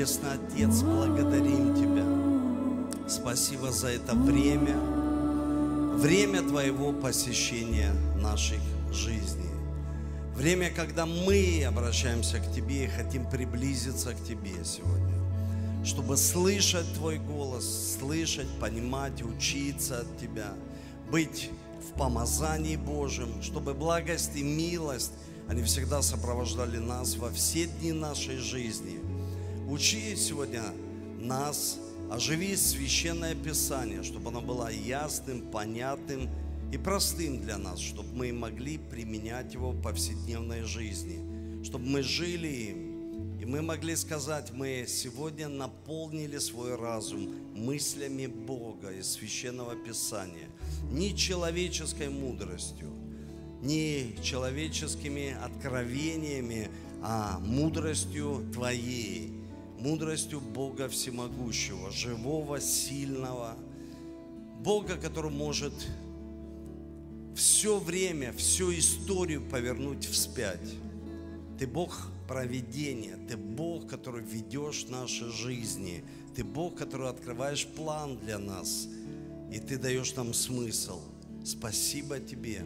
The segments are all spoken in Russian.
Небесный Отец, благодарим Тебя. Спасибо за это время, время Твоего посещения наших жизней. Время, когда мы обращаемся к Тебе и хотим приблизиться к Тебе сегодня. Чтобы слышать Твой голос, слышать, понимать, учиться от Тебя, быть в помазании Божьем, чтобы благость и милость, они всегда сопровождали нас во все дни нашей жизни. Учи сегодня нас, оживи священное Писание, чтобы оно было ясным, понятным и простым для нас, чтобы мы могли применять его в повседневной жизни, чтобы мы жили им, и мы могли сказать, мы сегодня наполнили свой разум мыслями Бога из Священного Писания, не человеческой мудростью, не человеческими откровениями, а мудростью Твоей, мудростью Бога Всемогущего, живого, сильного, Бога, который может все время, всю историю повернуть вспять. Ты Бог проведения, Ты Бог, который ведешь наши жизни, Ты Бог, который открываешь план для нас, и Ты даешь нам смысл. Спасибо Тебе.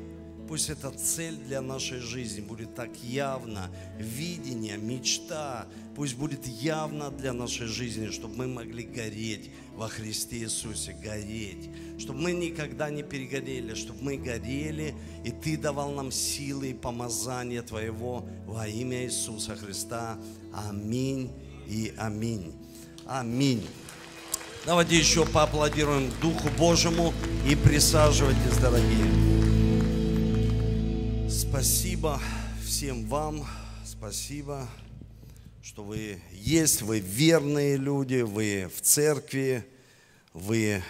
Пусть эта цель для нашей жизни будет так явно, видение, мечта, пусть будет явно для нашей жизни, чтобы мы могли гореть во Христе Иисусе, гореть, чтобы мы никогда не перегорели, чтобы мы горели, и Ты давал нам силы и помазание Твоего во имя Иисуса Христа. Аминь и аминь. Аминь. Давайте еще поаплодируем Духу Божьему и присаживайтесь, дорогие. Спасибо всем вам, спасибо, что вы есть, вы верные люди, вы в церкви, вы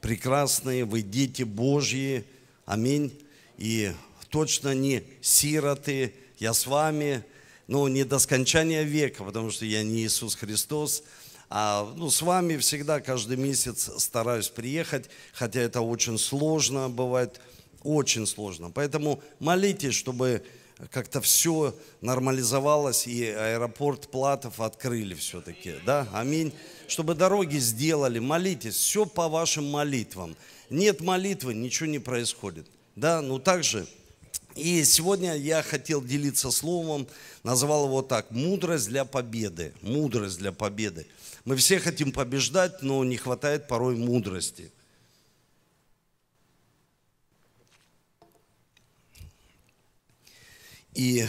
прекрасные, вы дети Божьи, аминь. И точно не сироты, я с вами, но не до скончания века, потому что я не Иисус Христос, а ну, с вами всегда каждый месяц стараюсь приехать, хотя это очень сложно бывает, очень сложно. Поэтому молитесь, чтобы как-то все нормализовалось и аэропорт Платов открыли все-таки. Да? Аминь. Чтобы дороги сделали, молитесь, все по вашим молитвам. Нет молитвы, ничего не происходит. Да, ну также. И сегодня я хотел делиться словом, назвал его так, мудрость для победы. Мудрость для победы. Мы все хотим побеждать, но не хватает порой мудрости. И,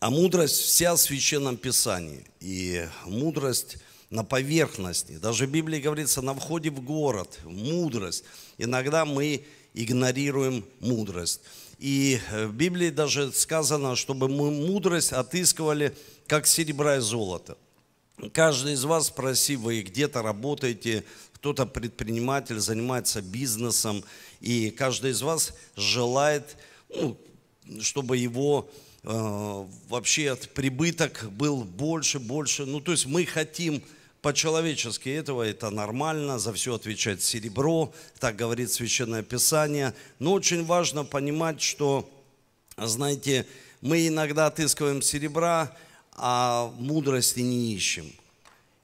а мудрость вся в Священном Писании. И мудрость на поверхности. Даже в Библии говорится, на входе в город, мудрость. Иногда мы игнорируем мудрость. И в Библии даже сказано, чтобы мы мудрость отыскивали, как серебра и золото. Каждый из вас, спроси, вы где-то работаете, кто-то предприниматель, занимается бизнесом, и каждый из вас желает ну, чтобы его э, вообще от прибыток был больше, больше. Ну, то есть мы хотим по-человечески этого, это нормально, за все отвечает серебро, так говорит Священное Писание. Но очень важно понимать, что, знаете, мы иногда отыскиваем серебра, а мудрости не ищем.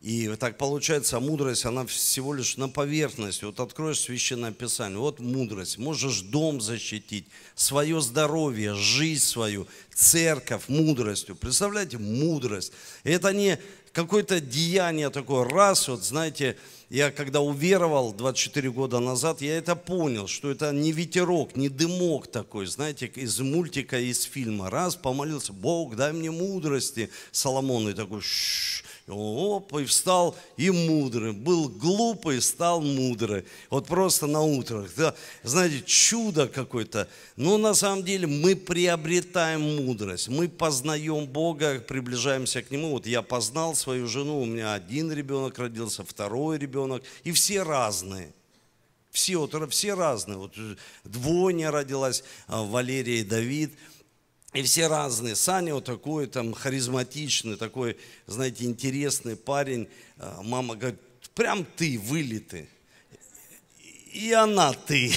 И так получается, мудрость, она всего лишь на поверхности. Вот откроешь священное писание, вот мудрость. Можешь дом защитить, свое здоровье, жизнь свою, церковь мудростью. Представляете, мудрость. Это не какое-то деяние такое, раз, вот знаете, я когда уверовал 24 года назад, я это понял, что это не ветерок, не дымок такой, знаете, из мультика, из фильма. Раз, помолился, Бог, дай мне мудрости. Соломон и такой, ш Оп, и встал и мудрый. Был глупый, стал мудрый. Вот просто на утро. Да, знаете, чудо какое-то. Но на самом деле мы приобретаем мудрость. Мы познаем Бога, приближаемся к Нему. Вот я познал свою жену, у меня один ребенок родился, второй ребенок. И все разные. Все, вот, все разные. Вот двойня родилась, а, Валерия и Давид – и все разные. Саня вот такой там харизматичный, такой, знаете, интересный парень. А, мама говорит, прям ты вылитый. И она ты,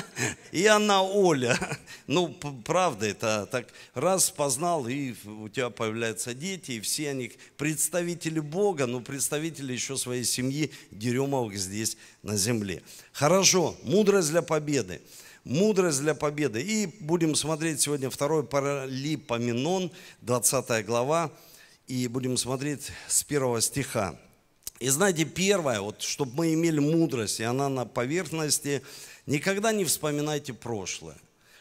и она Оля. Ну, правда, это так раз познал, и у тебя появляются дети, и все они представители Бога, но представители еще своей семьи Деремовых здесь на земле. Хорошо, мудрость для победы. Мудрость для победы. И будем смотреть сегодня второй Паралипоменон, 20 глава, и будем смотреть с первого стиха. И знаете, первое, вот, чтобы мы имели мудрость, и она на поверхности, никогда не вспоминайте прошлое.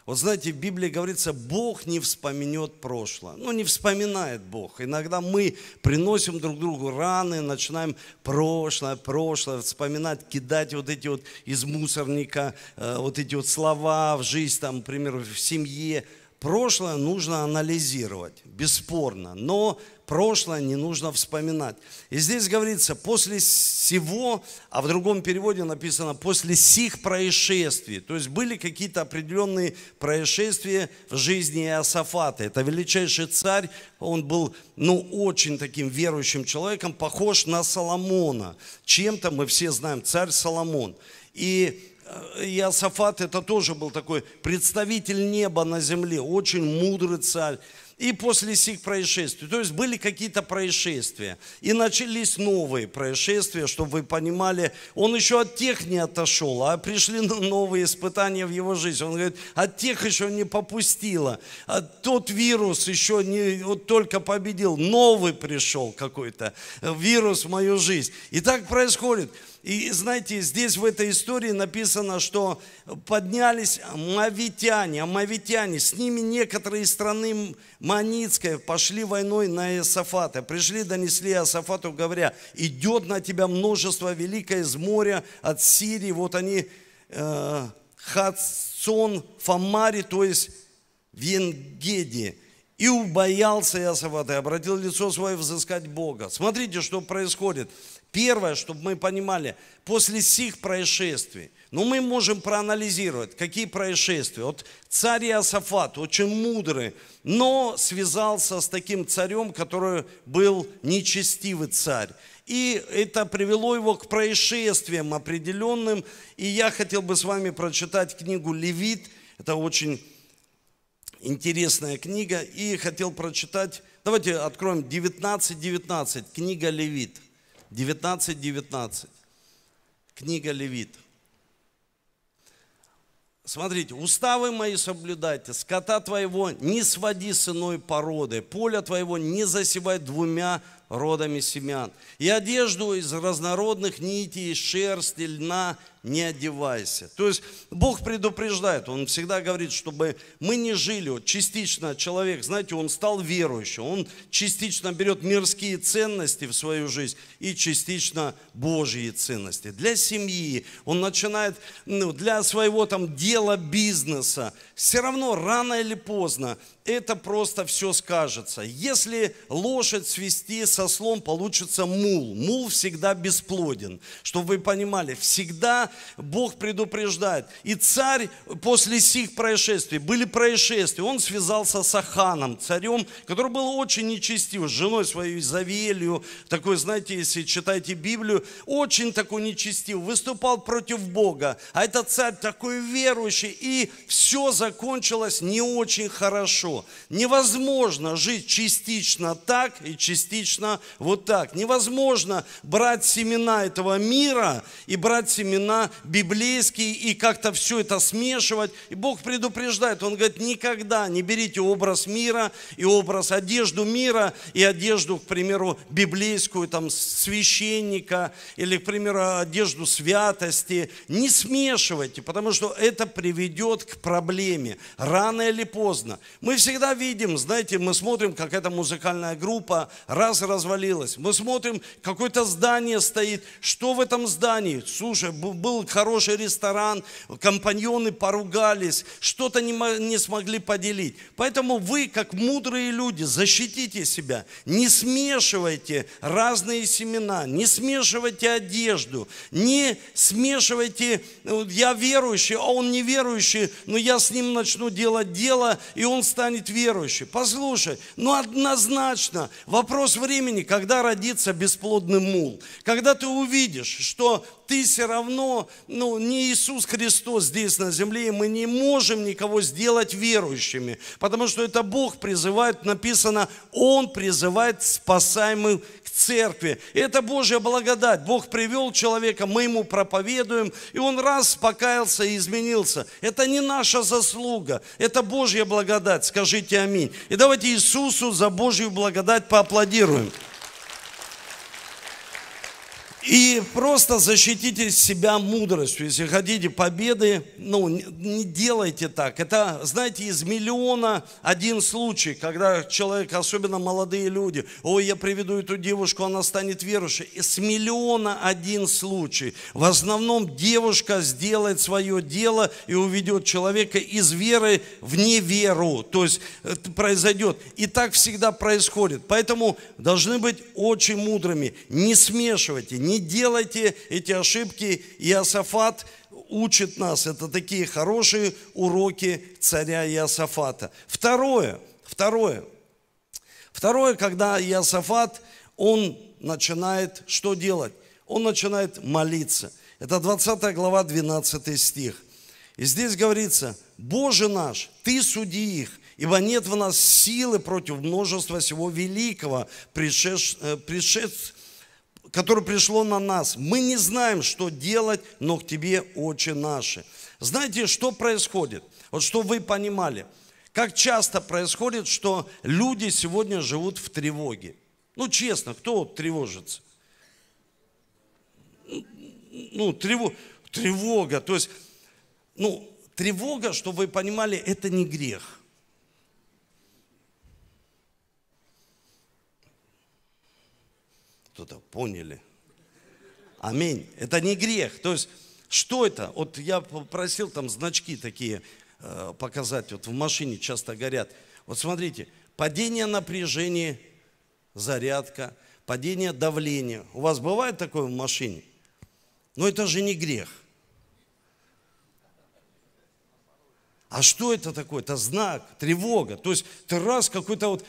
Вот знаете, в Библии говорится, Бог не вспомнет прошлое. Ну, не вспоминает Бог. Иногда мы приносим друг другу раны, начинаем прошлое, прошлое, вспоминать, кидать вот эти вот из мусорника, э, вот эти вот слова в жизнь, там, например, в семье. Прошлое нужно анализировать, бесспорно. Но прошлое не нужно вспоминать. И здесь говорится, после всего, а в другом переводе написано, после сих происшествий. То есть были какие-то определенные происшествия в жизни Иосафата. Это величайший царь, он был, ну, очень таким верующим человеком, похож на Соломона. Чем-то мы все знаем, царь Соломон. И э, Иосафат это тоже был такой представитель неба на земле, очень мудрый царь и после сих происшествий. То есть были какие-то происшествия. И начались новые происшествия, чтобы вы понимали, он еще от тех не отошел, а пришли новые испытания в его жизни. Он говорит, от тех еще не попустило. А тот вирус еще не вот только победил, новый пришел какой-то вирус в мою жизнь. И так происходит. И знаете, здесь в этой истории написано, что поднялись мавитяне, амавитяне, с ними некоторые страны Маницкой пошли войной на Иосафата. Пришли, донесли Иосафату, говоря, идет на тебя множество великое из моря от Сирии. Вот они, э, Хацон, Фамари, то есть Венгеди. И убоялся Иосафат и обратил лицо свое взыскать Бога. Смотрите, что происходит. Первое, чтобы мы понимали, после сих происшествий, ну мы можем проанализировать, какие происшествия. Вот царь Иосафат, очень мудрый, но связался с таким царем, который был нечестивый царь. И это привело его к происшествиям определенным. И я хотел бы с вами прочитать книгу «Левит». Это очень интересная книга. И хотел прочитать, давайте откроем 19.19, 19, книга Левит. 19.19, 19, книга Левит. Смотрите, уставы мои соблюдайте, скота твоего не своди с иной породы, поля твоего не засевай двумя родами семян. И одежду из разнородных нитей, шерсти, льна не одевайся. То есть Бог предупреждает, Он всегда говорит, чтобы мы не жили, вот частично человек, знаете, он стал верующим, он частично берет мирские ценности в свою жизнь и частично Божьи ценности. Для семьи он начинает, ну, для своего там дела, бизнеса, все равно рано или поздно это просто все скажется. Если лошадь свести со слом, получится мул. Мул всегда бесплоден. Чтобы вы понимали, всегда Бог предупреждает. И царь после сих происшествий, были происшествия, он связался с Аханом, царем, который был очень нечестив, с женой своей Завелью, такой, знаете, если читаете Библию, очень такой нечестив, выступал против Бога. А этот царь такой верующий, и все закончилось не очень хорошо. Невозможно жить частично так и частично вот так. Невозможно брать семена этого мира и брать семена библейские и как-то все это смешивать. И Бог предупреждает, Он говорит, никогда не берите образ мира и образ одежду мира и одежду, к примеру, библейскую, там, священника или, к примеру, одежду святости. Не смешивайте, потому что это приведет к проблеме. Рано или поздно. Мы все всегда видим, знаете, мы смотрим, как эта музыкальная группа раз развалилась. Мы смотрим, какое-то здание стоит. Что в этом здании? Слушай, был хороший ресторан, компаньоны поругались, что-то не, не смогли поделить. Поэтому вы, как мудрые люди, защитите себя. Не смешивайте разные семена, не смешивайте одежду, не смешивайте, я верующий, а он неверующий, но я с ним начну делать дело, и он станет верующий. Послушай, ну однозначно вопрос времени, когда родится бесплодный мул. Когда ты увидишь, что ты все равно, ну, не Иисус Христос здесь на земле, и мы не можем никого сделать верующими, потому что это Бог призывает, написано, Он призывает спасаемых к церкви. Это Божья благодать. Бог привел человека, мы ему проповедуем, и он раз покаялся и изменился. Это не наша заслуга, это Божья благодать. Скажите аминь. И давайте Иисусу за Божью благодать поаплодируем. И просто защитите себя мудростью. Если хотите победы, ну, не делайте так. Это, знаете, из миллиона один случай, когда человек, особенно молодые люди, ой, я приведу эту девушку, она станет верующей. С миллиона один случай. В основном девушка сделает свое дело и уведет человека из веры в неверу. То есть это произойдет. И так всегда происходит. Поэтому должны быть очень мудрыми. Не смешивайте, не делайте эти ошибки. Иосафат учит нас. Это такие хорошие уроки царя Иосафата. Второе, второе. Второе, когда Иосафат, он начинает что делать? Он начинает молиться. Это 20 глава, 12 стих. И здесь говорится, Боже наш, Ты суди их, ибо нет в нас силы против множества всего великого, пришедш, э, пришедш, которое пришло на нас. Мы не знаем, что делать, но к Тебе очи наши. Знаете, что происходит? Вот что вы понимали. Как часто происходит, что люди сегодня живут в тревоге. Ну, честно, кто тревожится? Ну, тревога, тревога. То есть, ну, тревога, чтобы вы понимали, это не грех. Кто-то поняли? Аминь. Это не грех. То есть, что это? Вот я попросил там значки такие э, показать. Вот в машине часто горят. Вот смотрите, падение напряжения, зарядка, падение давления. У вас бывает такое в машине? Но это же не грех. А что это такое? Это знак, тревога. То есть ты раз какой-то вот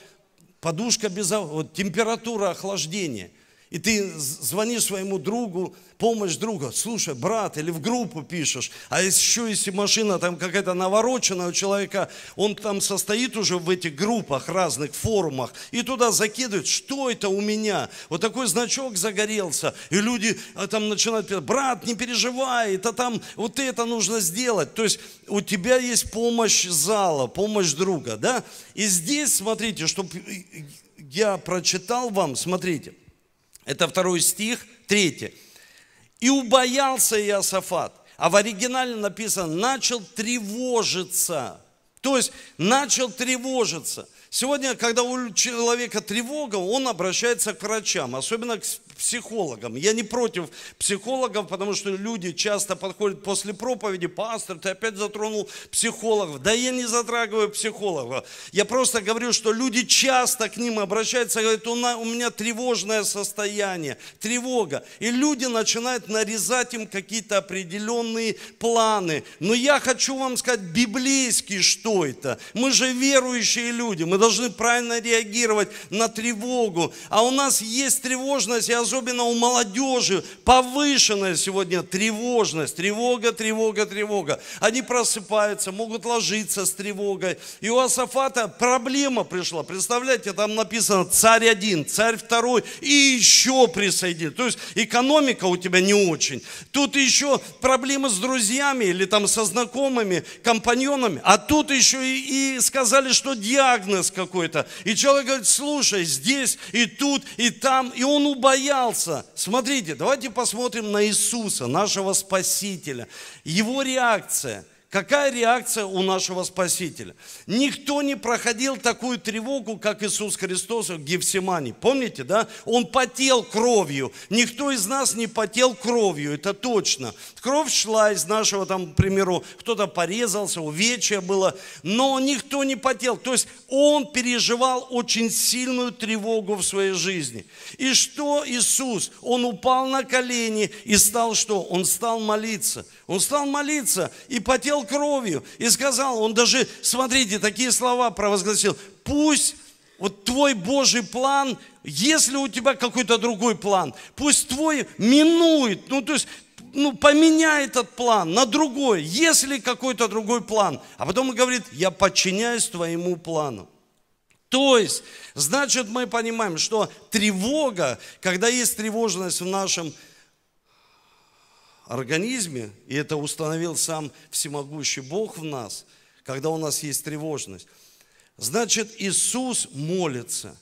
подушка без вот, температура охлаждения. И ты звонишь своему другу, помощь друга, слушай, брат, или в группу пишешь, а еще если машина там какая-то навороченная у человека, он там состоит уже в этих группах, разных форумах, и туда закидывает, что это у меня? Вот такой значок загорелся, и люди а, там начинают писать, брат, не переживай, это там, вот это нужно сделать. То есть у тебя есть помощь зала, помощь друга, да? И здесь, смотрите, чтобы я прочитал вам, смотрите, это второй стих, третий. И убоялся Иосафат. А в оригинале написано, начал тревожиться. То есть начал тревожиться. Сегодня, когда у человека тревога, он обращается к врачам, особенно к психологам. Я не против психологов, потому что люди часто подходят после проповеди, пастор, ты опять затронул психологов. Да я не затрагиваю психологов. Я просто говорю, что люди часто к ним обращаются, говорят, у меня тревожное состояние, тревога. И люди начинают нарезать им какие-то определенные планы. Но я хочу вам сказать библейски, что это. Мы же верующие люди, мы должны правильно реагировать на тревогу. А у нас есть тревожность, и особенно у молодежи, повышенная сегодня тревожность. Тревога, тревога, тревога. Они просыпаются, могут ложиться с тревогой. И у Асафата проблема пришла. Представляете, там написано царь один, царь второй и еще присоединить. То есть экономика у тебя не очень. Тут еще проблемы с друзьями или там со знакомыми, компаньонами. А тут еще и, и сказали, что диагноз какой-то. И человек говорит, слушай, здесь и тут, и там. И он убоялся. Смотрите, давайте посмотрим на Иисуса, нашего Спасителя. Его реакция – Какая реакция у нашего Спасителя? Никто не проходил такую тревогу, как Иисус Христос в Гефсимане. Помните, да? Он потел кровью. Никто из нас не потел кровью, это точно. Кровь шла из нашего, там, к примеру, кто-то порезался, увечья было, но никто не потел. То есть он переживал очень сильную тревогу в своей жизни. И что Иисус? Он упал на колени и стал что? Он стал молиться. Он стал молиться и потел кровью. И сказал, он даже, смотрите, такие слова провозгласил. Пусть вот твой Божий план, если у тебя какой-то другой план, пусть твой минует. Ну, то есть ну, поменяй этот план на другой, если какой-то другой план. А потом он говорит, я подчиняюсь твоему плану. То есть, значит, мы понимаем, что тревога, когда есть тревожность в нашем организме, и это установил сам всемогущий Бог в нас, когда у нас есть тревожность, значит, Иисус молится.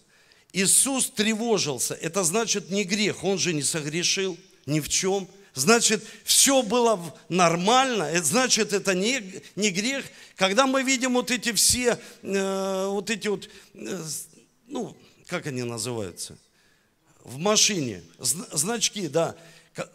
Иисус тревожился. Это значит не грех, Он же не согрешил ни в чем. Значит, все было нормально, это значит, это не, не грех. Когда мы видим вот эти все, э, вот эти вот, э, ну, как они называются, в машине, значки, да,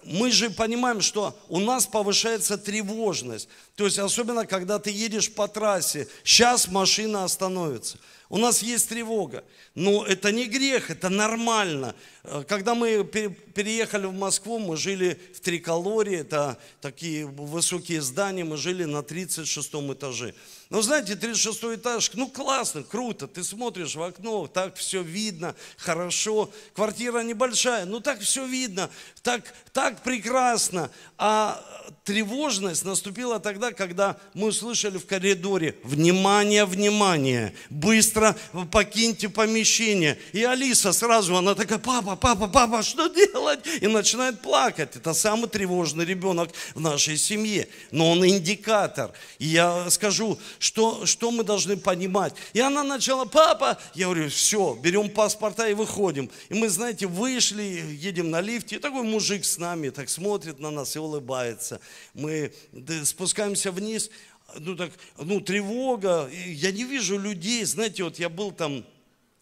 мы же понимаем, что у нас повышается тревожность. То есть особенно, когда ты едешь по трассе, сейчас машина остановится. У нас есть тревога. Но это не грех, это нормально. Э, когда мы переехали в Москву, мы жили в Триколоре, это такие высокие здания, мы жили на 36 этаже. Но знаете, 36 этаж, ну классно, круто, ты смотришь в окно, так все видно, хорошо. Квартира небольшая, ну так все видно, так, так прекрасно. А тревожность наступила тогда, когда мы услышали в коридоре, внимание, внимание, быстро покиньте помещение. И Алиса сразу, она такая, папа, папа, папа, что делать? И начинает плакать. Это самый тревожный ребенок в нашей семье. Но он индикатор. И я скажу, что, что мы должны понимать. И она начала, папа, я говорю, все, берем паспорта и выходим. И мы, знаете, вышли, едем на лифте, и такой мужик с нами так смотрит на нас и улыбается. Мы спускаемся вниз, ну так, ну тревога, я не вижу людей, знаете, вот я был там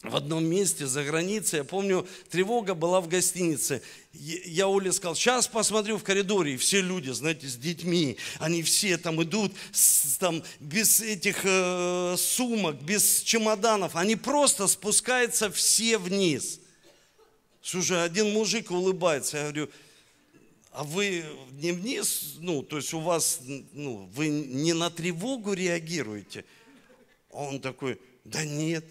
в одном месте за границей, я помню, тревога была в гостинице. Я Оле сказал, сейчас посмотрю в коридоре, и все люди, знаете, с детьми, они все там идут с, там, без этих э, сумок, без чемоданов, они просто спускаются все вниз. Слушай, один мужик улыбается, я говорю, а вы не вниз, ну, то есть у вас, ну, вы не на тревогу реагируете? Он такой, да нет,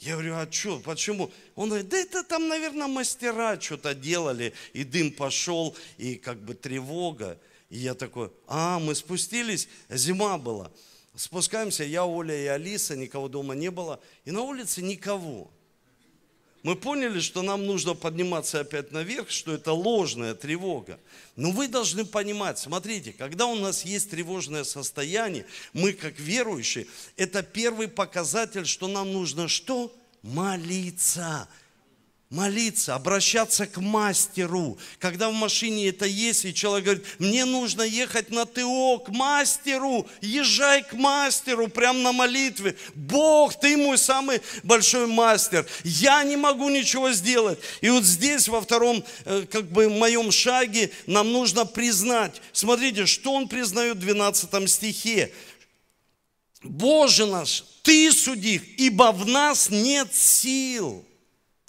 я говорю, а что, почему? Он говорит, да это там, наверное, мастера что-то делали, и дым пошел, и как бы тревога. И я такой, а, мы спустились, зима была. Спускаемся, я, Оля и Алиса, никого дома не было, и на улице никого мы поняли, что нам нужно подниматься опять наверх, что это ложная тревога. Но вы должны понимать, смотрите, когда у нас есть тревожное состояние, мы как верующие, это первый показатель, что нам нужно что? Молиться молиться, обращаться к мастеру. Когда в машине это есть, и человек говорит, мне нужно ехать на ТО, к мастеру, езжай к мастеру, прям на молитве. Бог, ты мой самый большой мастер. Я не могу ничего сделать. И вот здесь, во втором, э, как бы, моем шаге, нам нужно признать. Смотрите, что он признает в 12 стихе. Боже наш, Ты суди ибо в нас нет сил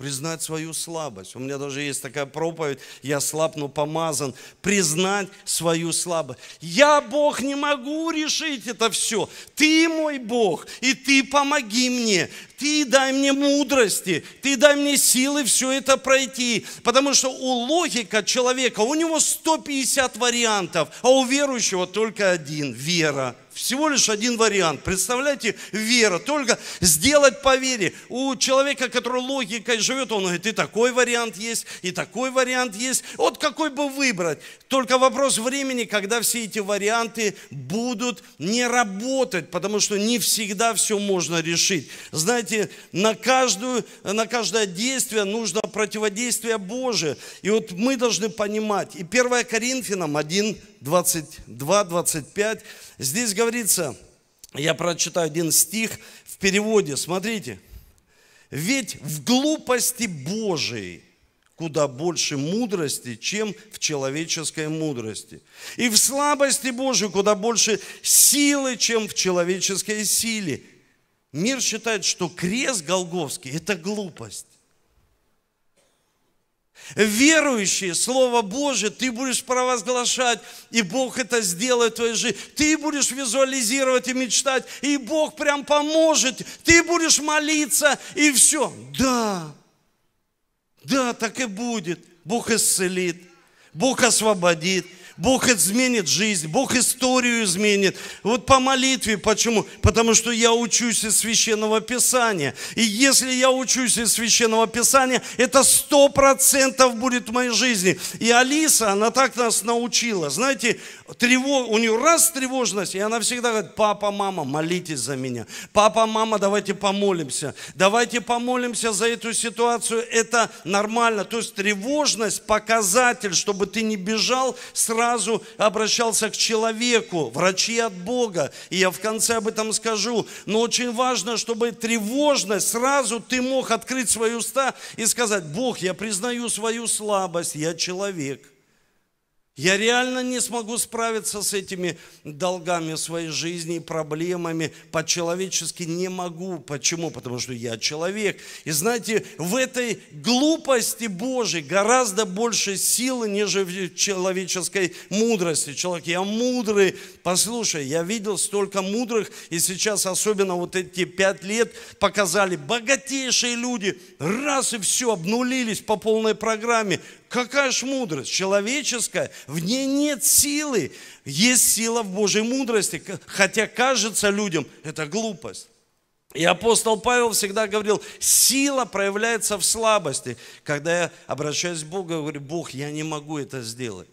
признать свою слабость. У меня даже есть такая проповедь, я слаб, но помазан. Признать свою слабость. Я, Бог, не могу решить это все. Ты мой Бог, и ты помоги мне. Ты дай мне мудрости, ты дай мне силы все это пройти. Потому что у логика человека, у него 150 вариантов, а у верующего только один – вера. Всего лишь один вариант. Представляете, вера. Только сделать по вере. У человека, который логикой живет, он говорит, и такой вариант есть, и такой вариант есть. Вот какой бы выбрать. Только вопрос времени, когда все эти варианты будут не работать, потому что не всегда все можно решить. Знаете, на, каждую, на каждое действие нужно противодействие Божие. И вот мы должны понимать. И 1 Коринфянам 1, 22, 25 Здесь говорится, я прочитаю один стих в переводе, смотрите. Ведь в глупости Божией куда больше мудрости, чем в человеческой мудрости. И в слабости Божией куда больше силы, чем в человеческой силе. Мир считает, что крест Голговский – это глупость. Верующие, Слово Божие, ты будешь провозглашать, и Бог это сделает в твоей жизни. Ты будешь визуализировать и мечтать, и Бог прям поможет. Ты будешь молиться, и все. Да, да, так и будет. Бог исцелит, Бог освободит, Бог изменит жизнь, Бог историю изменит. Вот по молитве, почему? Потому что я учусь из Священного Писания. И если я учусь из Священного Писания, это сто процентов будет в моей жизни. И Алиса, она так нас научила. Знаете, тревог, у нее раз тревожность, и она всегда говорит, папа, мама, молитесь за меня. Папа, мама, давайте помолимся. Давайте помолимся за эту ситуацию. Это нормально. То есть тревожность показатель, чтобы ты не бежал, сразу обращался к человеку. Врачи от Бога. И я в конце об этом скажу. Но очень важно, чтобы тревожность, сразу ты мог открыть свои уста и сказать, Бог, я признаю свою слабость, я человек. Я реально не смогу справиться с этими долгами своей жизни проблемами. По-человечески не могу. Почему? Потому что я человек. И знаете, в этой глупости Божьей гораздо больше силы, нежели в человеческой мудрости. Человек, я мудрый. Послушай, я видел столько мудрых, и сейчас особенно вот эти пять лет показали богатейшие люди. Раз и все, обнулились по полной программе. Какая ж мудрость? Человеческая. В ней нет силы. Есть сила в Божьей мудрости. Хотя кажется людям, это глупость. И апостол Павел всегда говорил, сила проявляется в слабости. Когда я обращаюсь к Богу, я говорю, Бог, я не могу это сделать.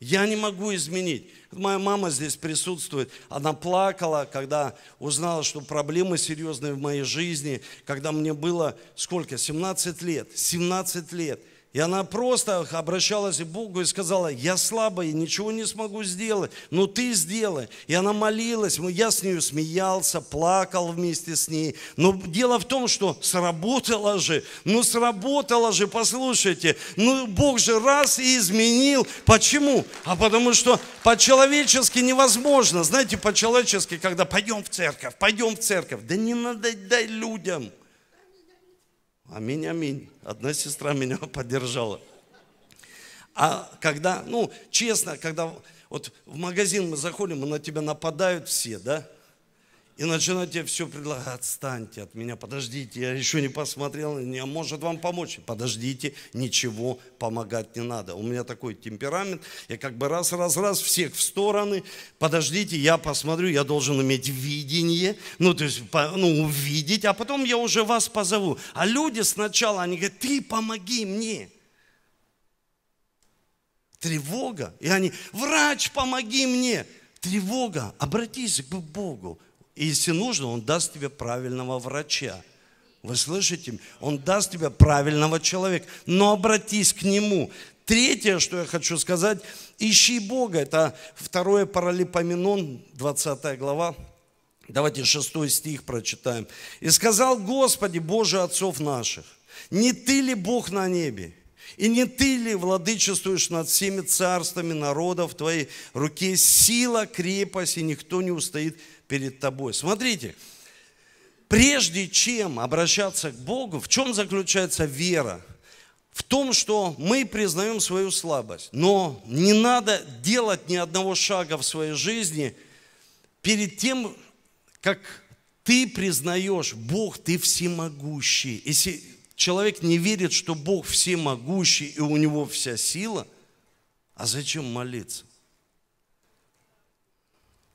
Я не могу изменить. Моя мама здесь присутствует. Она плакала, когда узнала, что проблемы серьезные в моей жизни. Когда мне было сколько? 17 лет. 17 лет. И она просто обращалась к Богу и сказала, я слабая, ничего не смогу сделать, но ты сделай. И она молилась, я с ней смеялся, плакал вместе с ней. Но дело в том, что сработало же, ну сработало же, послушайте, ну Бог же раз и изменил. Почему? А потому что по-человечески невозможно. Знаете, по-человечески, когда пойдем в церковь, пойдем в церковь, да не надо дай людям. Аминь, аминь. Одна сестра меня поддержала. А когда, ну, честно, когда вот в магазин мы заходим, и на тебя нападают все, да? И начинают тебе все предлагать, отстаньте от меня, подождите, я еще не посмотрел, не может вам помочь. Подождите, ничего помогать не надо. У меня такой темперамент, я как бы раз, раз, раз, всех в стороны, подождите, я посмотрю, я должен иметь видение, ну, то есть, ну, увидеть, а потом я уже вас позову. А люди сначала, они говорят, ты помоги мне. Тревога. И они, врач, помоги мне. Тревога. Обратись к Богу. И если нужно, Он даст тебе правильного врача. Вы слышите? Он даст тебе правильного человека. Но обратись к Нему. Третье, что я хочу сказать, ищи Бога. Это второе Паралипоменон, 20 глава. Давайте шестой стих прочитаем. «И сказал Господи, Боже отцов наших, не Ты ли Бог на небе? И не Ты ли владычествуешь над всеми царствами народов в Твоей руке сила, крепость, и никто не устоит перед тобой. Смотрите, прежде чем обращаться к Богу, в чем заключается вера? В том, что мы признаем свою слабость. Но не надо делать ни одного шага в своей жизни перед тем, как ты признаешь, Бог, ты всемогущий. Если человек не верит, что Бог всемогущий и у него вся сила, а зачем молиться?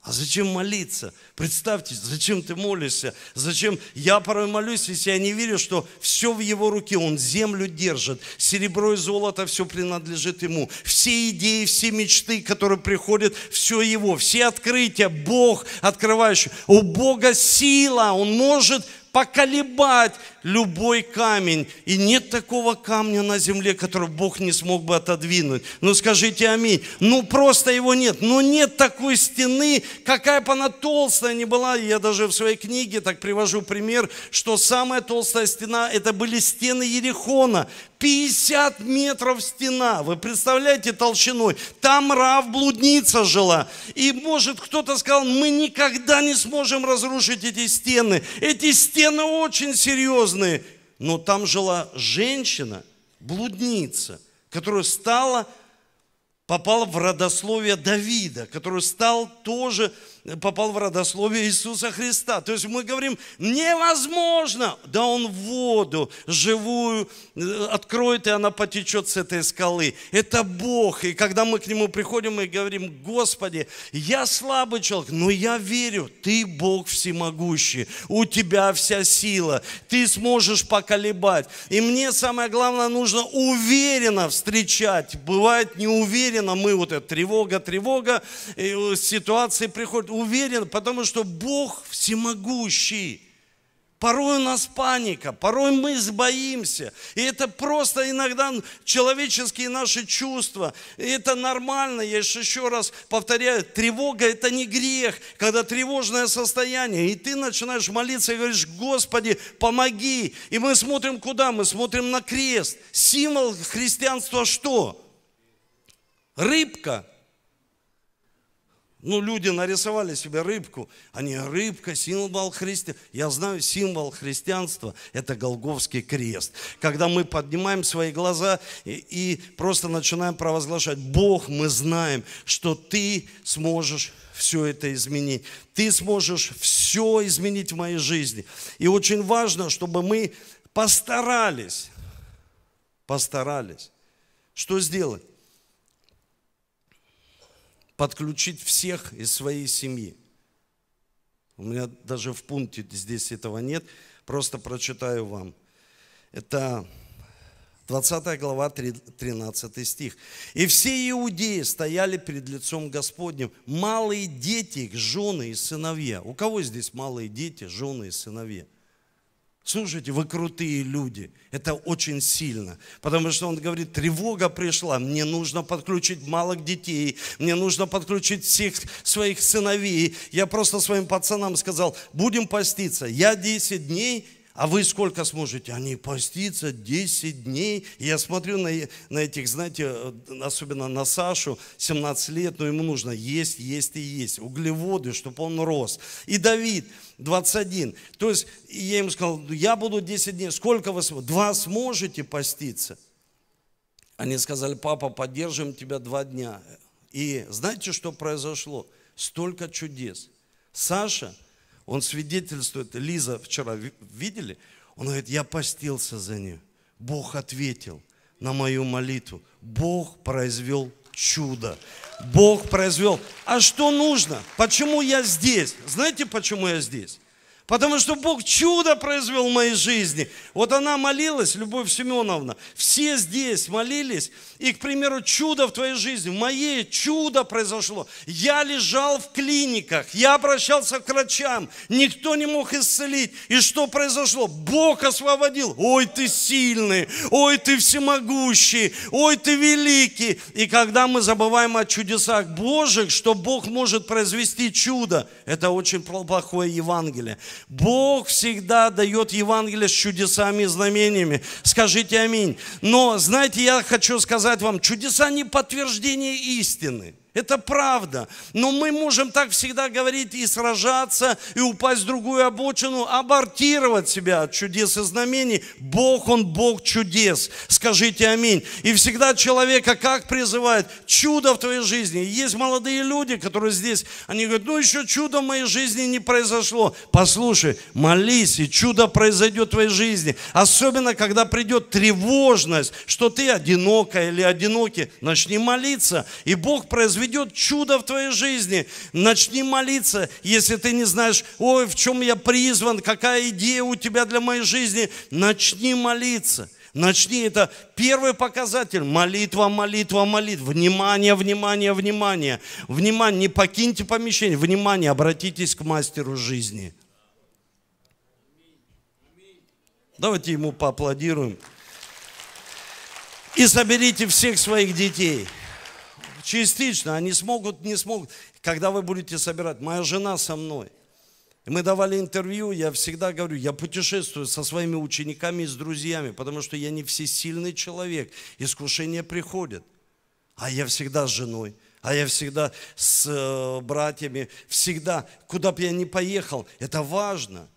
А зачем молиться? Представьте, зачем ты молишься? Зачем? Я порой молюсь, если я не верю, что все в его руке. Он землю держит. Серебро и золото, все принадлежит ему. Все идеи, все мечты, которые приходят, все его. Все открытия, Бог открывающий. У Бога сила. Он может поколебать любой камень. И нет такого камня на земле, который Бог не смог бы отодвинуть. Ну скажите аминь. Ну просто его нет. Но нет такой стены, какая бы она толстая ни была. Я даже в своей книге так привожу пример, что самая толстая стена, это были стены Ерехона. 50 метров стена. Вы представляете толщиной? Там Рав блудница жила. И может кто-то сказал, мы никогда не сможем разрушить эти стены. Эти стены очень серьезные. Но там жила женщина, блудница, которая стала, попала в родословие Давида, который стал тоже попал в родословие Иисуса Христа. То есть мы говорим, невозможно. Да он воду живую э, откроет, и она потечет с этой скалы. Это Бог. И когда мы к Нему приходим и говорим, Господи, я слабый человек, но я верю, Ты Бог всемогущий. У Тебя вся сила. Ты сможешь поколебать. И мне самое главное, нужно уверенно встречать. Бывает неуверенно, мы вот это тревога, тревога, ситуации приходят уверен, потому что Бог всемогущий. Порой у нас паника, порой мы сбоимся. И это просто иногда человеческие наши чувства. И это нормально, я еще раз повторяю, тревога это не грех, когда тревожное состояние. И ты начинаешь молиться и говоришь, Господи, помоги. И мы смотрим куда? Мы смотрим на крест. Символ христианства что? Рыбка. Ну, люди нарисовали себе рыбку. Они, рыбка, символ христианства. Я знаю, символ христианства – это Голговский крест. Когда мы поднимаем свои глаза и, и просто начинаем провозглашать, Бог, мы знаем, что Ты сможешь все это изменить. Ты сможешь все изменить в моей жизни. И очень важно, чтобы мы постарались, постарались. Что сделать? Подключить всех из своей семьи. У меня даже в пункте здесь этого нет, просто прочитаю вам. Это 20 глава, 13 стих. «И все иудеи стояли перед лицом Господним, малые дети их, жены и сыновья». У кого здесь малые дети, жены и сыновья? Слушайте, вы крутые люди. Это очень сильно. Потому что он говорит, тревога пришла, мне нужно подключить малых детей, мне нужно подключить всех своих сыновей. Я просто своим пацанам сказал, будем поститься. Я 10 дней а вы сколько сможете? Они поститься 10 дней. Я смотрю на, на этих, знаете, особенно на Сашу, 17 лет, но ему нужно есть, есть и есть. Углеводы, чтобы он рос. И Давид, 21. То есть я им сказал, я буду 10 дней. Сколько вы сможете? Два сможете поститься? Они сказали, папа, поддержим тебя два дня. И знаете, что произошло? Столько чудес. Саша – он свидетельствует, Лиза вчера видели? Он говорит, я постился за нее. Бог ответил на мою молитву. Бог произвел чудо. Бог произвел. А что нужно? Почему я здесь? Знаете, почему я здесь? Потому что Бог чудо произвел в моей жизни. Вот она молилась, Любовь Семеновна, все здесь молились, и, к примеру, чудо в твоей жизни, в моей чудо произошло. Я лежал в клиниках, я обращался к врачам, никто не мог исцелить. И что произошло? Бог освободил. Ой, ты сильный, ой, ты всемогущий, ой, ты великий. И когда мы забываем о чудесах Божьих, что Бог может произвести чудо, это очень плохое Евангелие. Бог всегда дает Евангелие с чудесами и знамениями. Скажите аминь. Но, знаете, я хочу сказать вам, чудеса не подтверждение истины. Это правда. Но мы можем так всегда говорить и сражаться, и упасть в другую обочину, абортировать себя от чудес и знамений. Бог, Он Бог чудес. Скажите аминь. И всегда человека как призывает? Чудо в твоей жизни. Есть молодые люди, которые здесь, они говорят, ну еще чудо в моей жизни не произошло. Послушай, молись, и чудо произойдет в твоей жизни. Особенно, когда придет тревожность, что ты одинокая или одинокий. Начни молиться, и Бог произведет произведет чудо в твоей жизни. Начни молиться, если ты не знаешь, ой, в чем я призван, какая идея у тебя для моей жизни. Начни молиться. Начни, это первый показатель. Молитва, молитва, молитва. Внимание, внимание, внимание. Внимание, не покиньте помещение. Внимание, обратитесь к мастеру жизни. Давайте ему поаплодируем. И соберите всех своих детей. Частично, они смогут, не смогут. Когда вы будете собирать, моя жена со мной. Мы давали интервью, я всегда говорю, я путешествую со своими учениками и с друзьями, потому что я не всесильный человек, искушения приходят. А я всегда с женой, а я всегда с э, братьями, всегда, куда бы я ни поехал, это важно.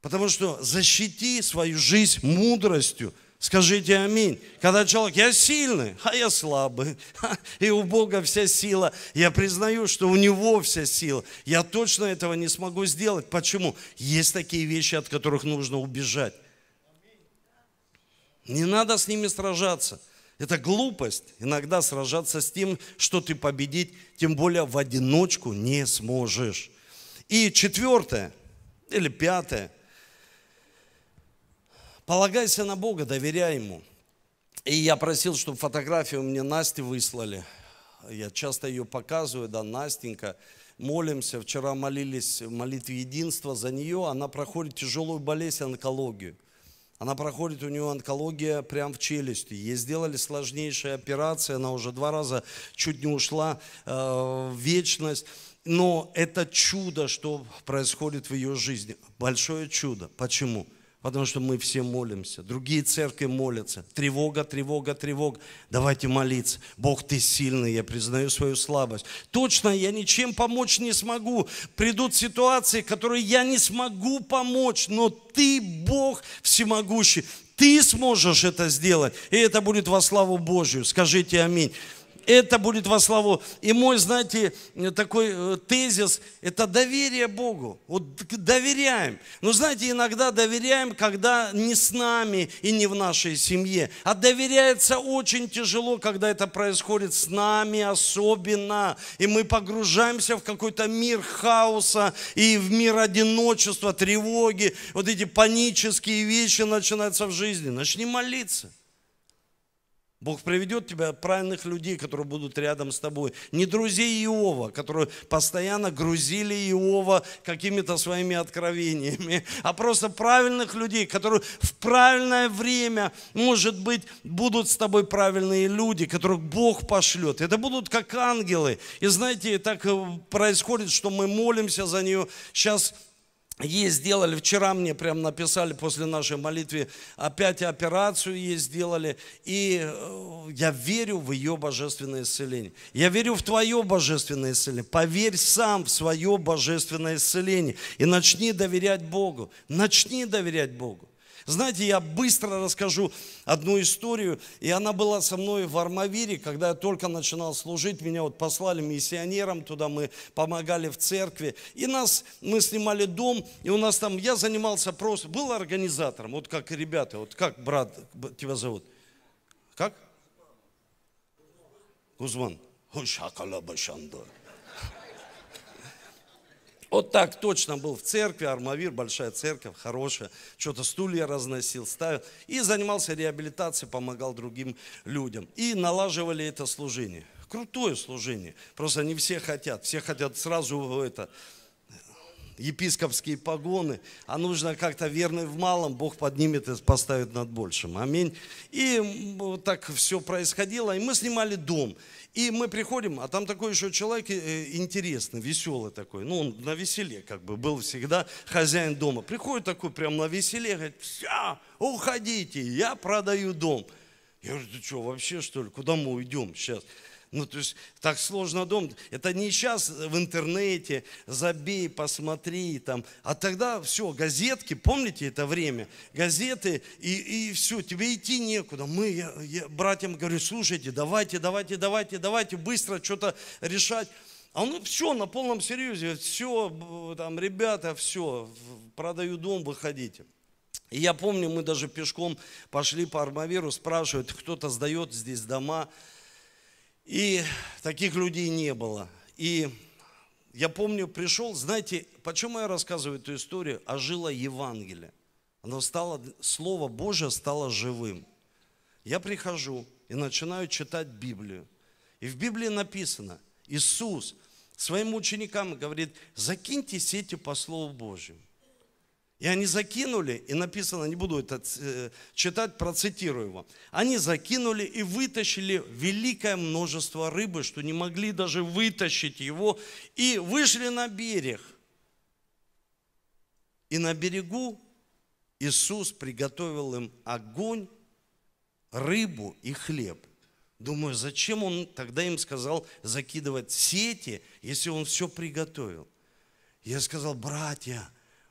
Потому что защити свою жизнь мудростью, Скажите аминь. Когда человек, я сильный, а я слабый. И у Бога вся сила. Я признаю, что у Него вся сила. Я точно этого не смогу сделать. Почему? Есть такие вещи, от которых нужно убежать. Не надо с ними сражаться. Это глупость. Иногда сражаться с тем, что ты победить, тем более в одиночку не сможешь. И четвертое, или пятое – Полагайся на Бога, доверяй Ему. И я просил, чтобы фотографию мне Насти выслали. Я часто ее показываю, да, Настенька. Молимся, вчера молились в молитве единства за нее. Она проходит тяжелую болезнь, онкологию. Она проходит, у нее онкология прямо в челюсти. Ей сделали сложнейшая операция, она уже два раза чуть не ушла э, в вечность. Но это чудо, что происходит в ее жизни. Большое чудо. Почему? Потому что мы все молимся. Другие церкви молятся. Тревога, тревога, тревога. Давайте молиться. Бог, ты сильный, я признаю свою слабость. Точно, я ничем помочь не смогу. Придут ситуации, которые я не смогу помочь, но ты, Бог всемогущий. Ты сможешь это сделать, и это будет во славу Божью. Скажите аминь это будет во славу. И мой, знаете, такой э, тезис, это доверие Богу. Вот доверяем. Но знаете, иногда доверяем, когда не с нами и не в нашей семье. А доверяется очень тяжело, когда это происходит с нами особенно. И мы погружаемся в какой-то мир хаоса и в мир одиночества, тревоги. Вот эти панические вещи начинаются в жизни. Начни молиться. Бог приведет тебя правильных людей, которые будут рядом с тобой. Не друзей Иова, которые постоянно грузили Иова какими-то своими откровениями, а просто правильных людей, которые в правильное время, может быть, будут с тобой правильные люди, которых Бог пошлет. Это будут как ангелы. И знаете, так э, происходит, что мы молимся за нее. Сейчас Ей сделали, вчера мне прям написали после нашей молитвы, опять операцию ей сделали. И э, я верю в ее божественное исцеление. Я верю в твое божественное исцеление. Поверь сам в свое божественное исцеление. И начни доверять Богу. Начни доверять Богу. Знаете, я быстро расскажу одну историю, и она была со мной в Армавире, когда я только начинал служить, меня вот послали миссионером туда, мы помогали в церкви, и нас, мы снимали дом, и у нас там, я занимался просто, был организатором, вот как ребята, вот как брат тебя зовут? Как? Кузман. Шакала. Вот так точно был в церкви, Армавир, большая церковь, хорошая. Что-то стулья разносил, ставил. И занимался реабилитацией, помогал другим людям. И налаживали это служение. Крутое служение. Просто не все хотят. Все хотят сразу это, епископские погоны, а нужно как-то верный в малом, Бог поднимет и поставит над большим. Аминь. И вот так все происходило, и мы снимали дом. И мы приходим, а там такой еще человек э, интересный, веселый такой. Ну, он на веселе как бы был всегда хозяин дома. Приходит такой прям на веселе, говорит, все, уходите, я продаю дом. Я говорю, ты что, вообще что ли, куда мы уйдем сейчас? Ну, то есть так сложно дом. Это не сейчас в интернете, забей, посмотри там. А тогда все, газетки, помните это время? Газеты, и, и все, тебе идти некуда. Мы, я, я братьям говорю, слушайте, давайте, давайте, давайте, давайте быстро что-то решать. А он все на полном серьезе, все, там, ребята, все, продаю дом, выходите. И я помню, мы даже пешком пошли по Армавиру, спрашивают, кто-то сдает здесь дома. И таких людей не было. И я помню, пришел, знаете, почему я рассказываю эту историю? Ожило Евангелие. Оно стало, Слово Божье стало живым. Я прихожу и начинаю читать Библию. И в Библии написано, Иисус своим ученикам говорит, закиньте сети по Слову Божьему. И они закинули, и написано, не буду это э, читать, процитирую его. Они закинули и вытащили великое множество рыбы, что не могли даже вытащить его, и вышли на берег. И на берегу Иисус приготовил им огонь, рыбу и хлеб. Думаю, зачем он тогда им сказал закидывать сети, если он все приготовил? Я сказал, братья,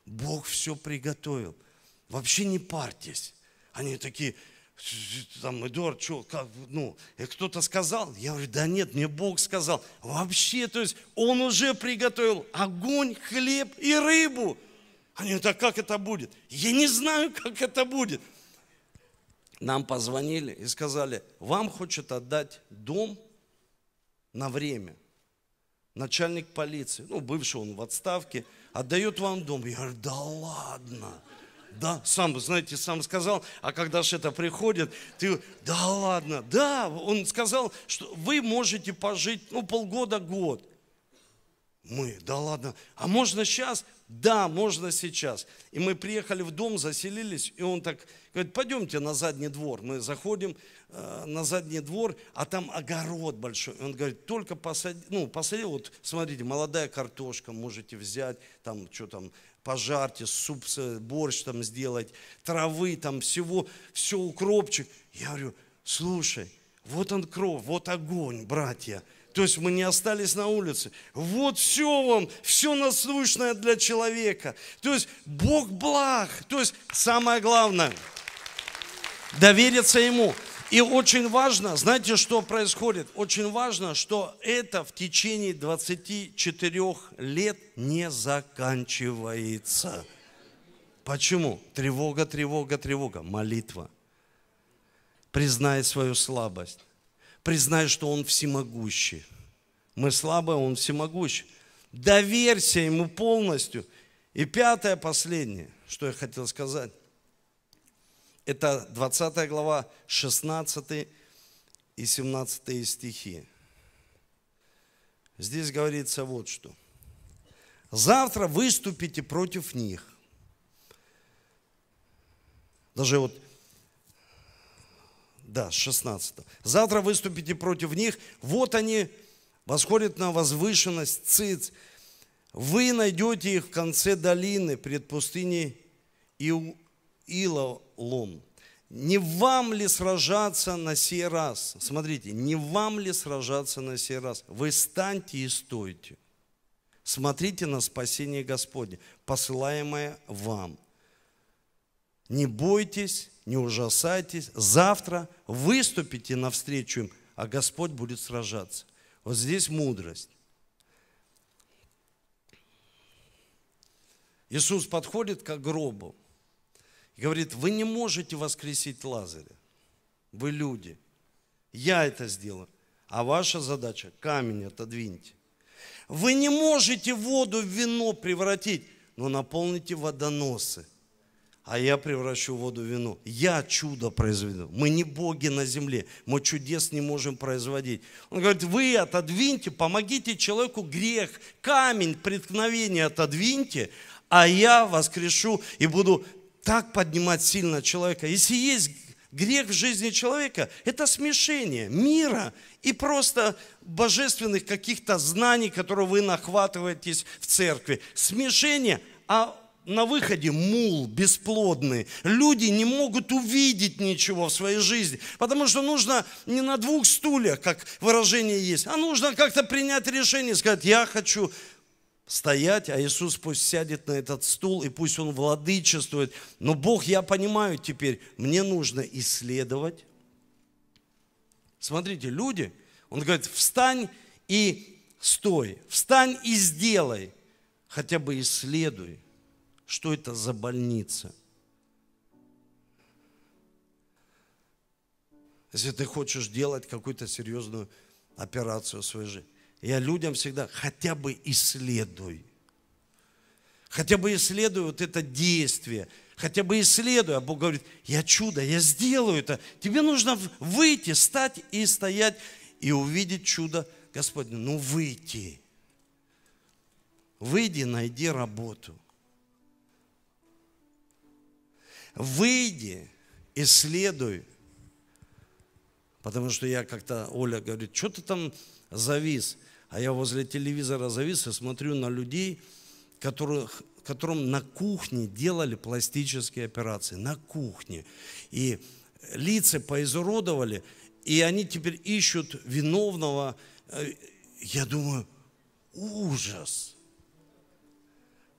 Бог все приготовил. Вообще не парьтесь. Они такие, там, Эдуард, что, как, ну, кто-то сказал? Я говорю, да нет, мне Бог сказал. Вообще, то есть он уже приготовил огонь, хлеб и рыбу. Они говорят, а как это будет? Я не знаю, как это будет. Нам позвонили и сказали, вам хочет отдать дом на время. Начальник полиции, ну, бывший он в отставке, отдает вам дом. Я говорю, да ладно. Да, сам, знаете, сам сказал, а когда же это приходит, ты, да ладно, да, он сказал, что вы можете пожить, ну, полгода-год. Мы, да ладно, а можно сейчас? Да, можно сейчас. И мы приехали в дом, заселились, и он так говорит, пойдемте на задний двор. Мы заходим э, на задний двор, а там огород большой. И он говорит, только посади, ну, посадил, вот смотрите, молодая картошка можете взять, там, что там, пожарьте, суп, борщ там сделать, травы там, всего, все, укропчик. Я говорю, слушай, вот он кровь, вот огонь, братья. То есть мы не остались на улице. Вот все вам, все насущное для человека. То есть Бог благ. То есть самое главное, довериться Ему. И очень важно, знаете, что происходит? Очень важно, что это в течение 24 лет не заканчивается. Почему? Тревога, тревога, тревога. Молитва. Признай свою слабость. Признай, что Он всемогущий. Мы слабые, Он всемогущий. Доверься Ему полностью. И пятое, последнее, что я хотел сказать. Это 20 глава, 16 и 17 стихи. Здесь говорится вот что. Завтра выступите против них. Даже вот, да, 16. Завтра выступите против них. Вот они восходят на возвышенность циц. Вы найдете их в конце долины пред пустыней Илолом. Не вам ли сражаться на сей раз? Смотрите, не вам ли сражаться на сей раз? Вы станьте и стойте. Смотрите на спасение Господне, посылаемое вам. Не бойтесь, не ужасайтесь. Завтра выступите навстречу им, а Господь будет сражаться. Вот здесь мудрость. Иисус подходит к гробу и говорит, вы не можете воскресить Лазаря. Вы люди. Я это сделаю. А ваша задача – камень отодвиньте. Вы не можете воду в вино превратить, но наполните водоносы. А я превращу воду в вино. Я чудо произведу. Мы не боги на земле. Мы чудес не можем производить. Он говорит, вы отодвиньте, помогите человеку грех, камень преткновения отодвиньте, а я воскрешу и буду так поднимать сильно человека. Если есть грех в жизни человека, это смешение мира и просто божественных каких-то знаний, которые вы нахватываетесь в церкви. Смешение, а на выходе мул бесплодный. Люди не могут увидеть ничего в своей жизни, потому что нужно не на двух стульях, как выражение есть, а нужно как-то принять решение, сказать, я хочу стоять, а Иисус пусть сядет на этот стул и пусть Он владычествует. Но Бог, я понимаю теперь, мне нужно исследовать. Смотрите, люди, Он говорит, встань и стой, встань и сделай, хотя бы исследуй, что это за больница. Если ты хочешь делать какую-то серьезную операцию в своей жизни. Я людям всегда хотя бы исследуй. Хотя бы исследуй вот это действие. Хотя бы исследуй. А Бог говорит, я чудо, я сделаю это. Тебе нужно выйти, стать и стоять и увидеть чудо Господне. Ну выйти. Выйди, найди работу. Выйди, исследуй. Потому что я как-то, Оля говорит, что ты там завис? а я возле телевизора завис и смотрю на людей, которых, которым на кухне делали пластические операции, на кухне. И лица поизуродовали, и они теперь ищут виновного. Э, я думаю, ужас.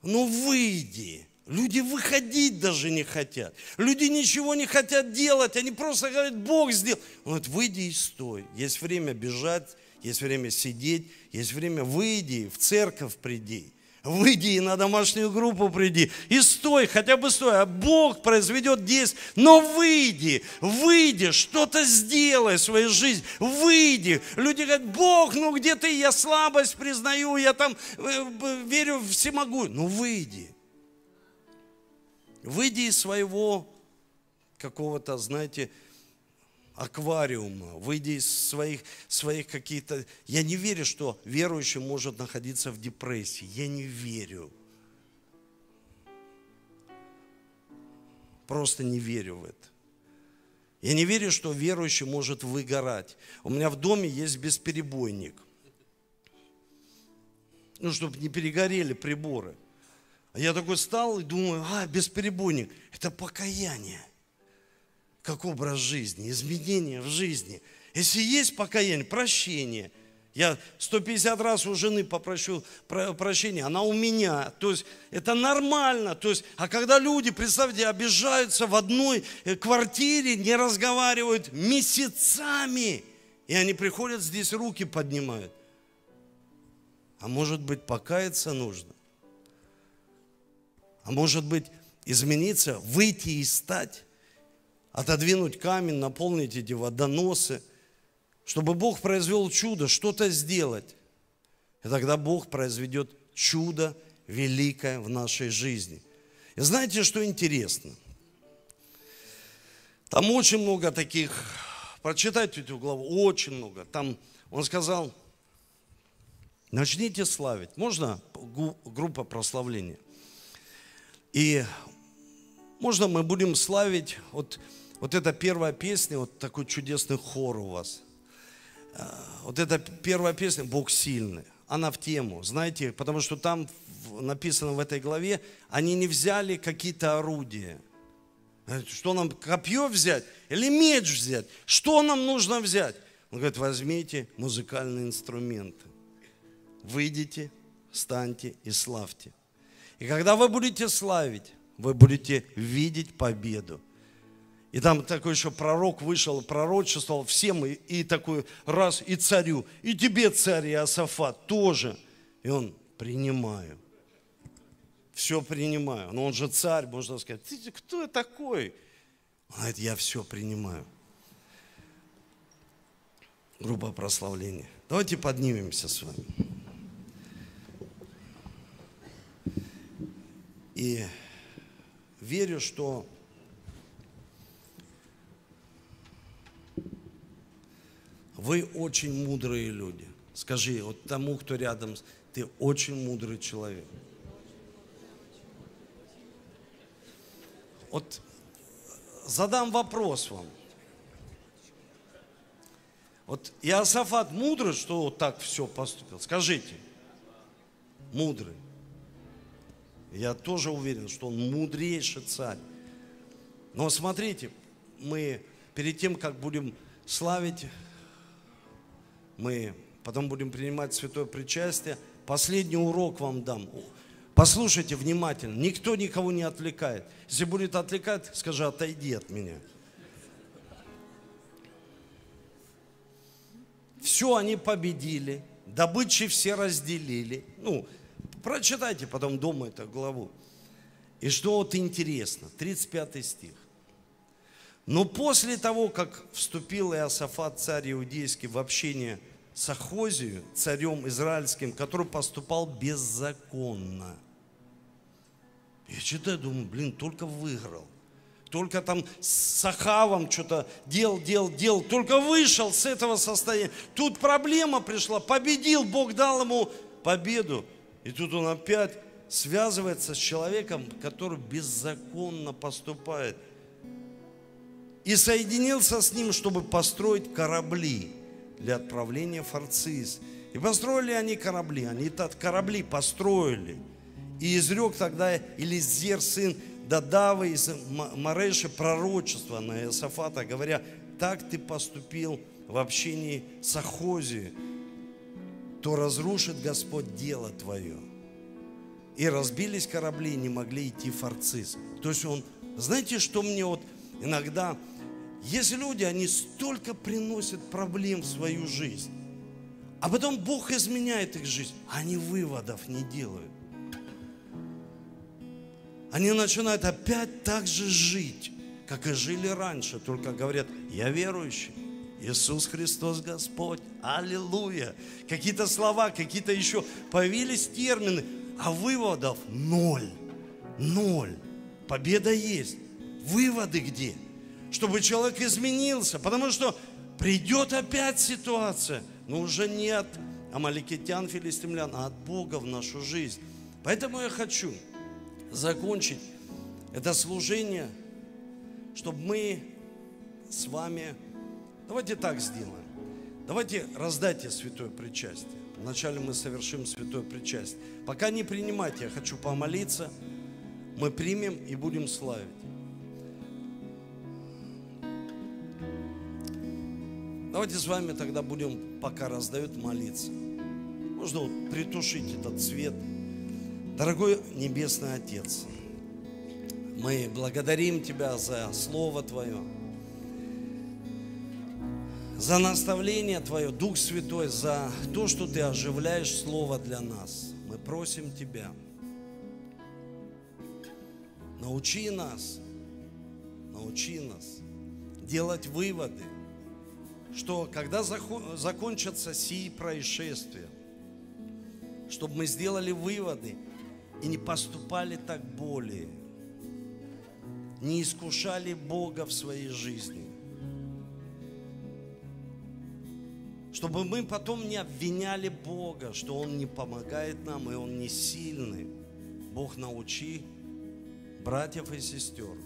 Ну выйди, Люди выходить даже не хотят. Люди ничего не хотят делать. Они просто говорят, Бог сделал. Он говорит, выйди и стой. Есть время бежать, есть время сидеть, есть время выйди, в церковь приди. Выйди и на домашнюю группу приди. И стой, хотя бы стой. А Бог произведет действие. Но выйди, выйди, что-то сделай в своей жизни. Выйди. Люди говорят, Бог, ну где ты? Я слабость признаю, я там э, верю в всемогу. Ну выйди. Выйди из своего какого-то, знаете, аквариума, выйди из своих, своих каких-то... Я не верю, что верующий может находиться в депрессии. Я не верю. Просто не верю в это. Я не верю, что верующий может выгорать. У меня в доме есть бесперебойник. Ну, чтобы не перегорели приборы. А я такой стал и думаю, а, бесперебойник, это покаяние как образ жизни, изменения в жизни. Если есть покаяние, прощение. Я 150 раз у жены попрошу прощения, она у меня. То есть это нормально. То есть, а когда люди, представьте, обижаются в одной э, квартире, не разговаривают месяцами, и они приходят здесь, руки поднимают. А может быть, покаяться нужно? А может быть, измениться, выйти и стать? отодвинуть камень, наполнить эти водоносы, чтобы Бог произвел чудо, что-то сделать. И тогда Бог произведет чудо великое в нашей жизни. И знаете, что интересно? Там очень много таких, прочитайте эту главу, очень много. Там он сказал, начните славить. Можно группа прославления? И можно мы будем славить, вот вот эта первая песня, вот такой чудесный хор у вас. А, вот эта первая песня «Бог сильный». Она в тему, знаете, потому что там написано в этой главе, они не взяли какие-то орудия. Что нам, копье взять или меч взять? Что нам нужно взять? Он говорит, возьмите музыкальные инструменты. Выйдите, встаньте и славьте. И когда вы будете славить, вы будете видеть победу. И там такой еще пророк вышел, пророчествовал всем, и, и такой раз, и царю, и тебе, царь Иосафат, тоже. И он, принимаю. Все принимаю. Но он же царь, можно сказать. Ты кто такой? Он говорит, я все принимаю. Группа прославления. Давайте поднимемся с вами. И верю, что Вы очень мудрые люди. Скажи вот тому, кто рядом, ты очень мудрый человек. Вот задам вопрос вам. Вот Иосафат мудрый, что вот так все поступил? Скажите. Мудрый. Я тоже уверен, что он мудрейший царь. Но смотрите, мы перед тем, как будем славить мы потом будем принимать святое причастие. Последний урок вам дам. Послушайте внимательно, никто никого не отвлекает. Если будет отвлекать, скажи, отойди от меня. Все они победили, добычи все разделили. Ну, прочитайте потом дома эту главу. И что вот интересно, 35 стих. Но после того, как вступил Иосафат, царь иудейский, в общение с Ахозию, царем израильским, который поступал беззаконно. Я читаю, думаю, блин, только выиграл. Только там с Ахавом что-то делал, делал, делал. Только вышел с этого состояния. Тут проблема пришла. Победил, Бог дал ему победу. И тут он опять связывается с человеком, который беззаконно поступает и соединился с ним, чтобы построить корабли для отправления в. И построили они корабли, они корабли построили. И изрек тогда Элизер, сын Дадавы из Мареши, пророчество на Иосафата, говоря, так ты поступил в общении с Ахозией, то разрушит Господь дело твое. и разбились корабли, не могли идти в. То есть он, знаете, что мне вот иногда, есть люди, они столько приносят проблем в свою жизнь, а потом Бог изменяет их жизнь, они выводов не делают. Они начинают опять так же жить, как и жили раньше, только говорят, я верующий. Иисус Христос Господь. Аллилуйя. Какие-то слова, какие-то еще появились термины, а выводов ноль. Ноль. Победа есть. Выводы где? Чтобы человек изменился. Потому что придет опять ситуация, но уже не от амаликитян, филистимлян, а от Бога в нашу жизнь. Поэтому я хочу закончить это служение, чтобы мы с вами Давайте так сделаем. Давайте раздайте святое причастие. Вначале мы совершим святое причастие. Пока не принимайте, я хочу помолиться. Мы примем и будем славить. Давайте с вами тогда будем, пока раздают, молиться. Можно вот притушить этот свет. Дорогой Небесный Отец, мы благодарим Тебя за Слово Твое за наставление Твое, Дух Святой, за то, что Ты оживляешь Слово для нас. Мы просим Тебя, научи нас, научи нас делать выводы, что когда закончатся сии происшествия, чтобы мы сделали выводы и не поступали так более, не искушали Бога в своей жизни – чтобы мы потом не обвиняли Бога, что Он не помогает нам и Он не сильный. Бог научи братьев и сестер,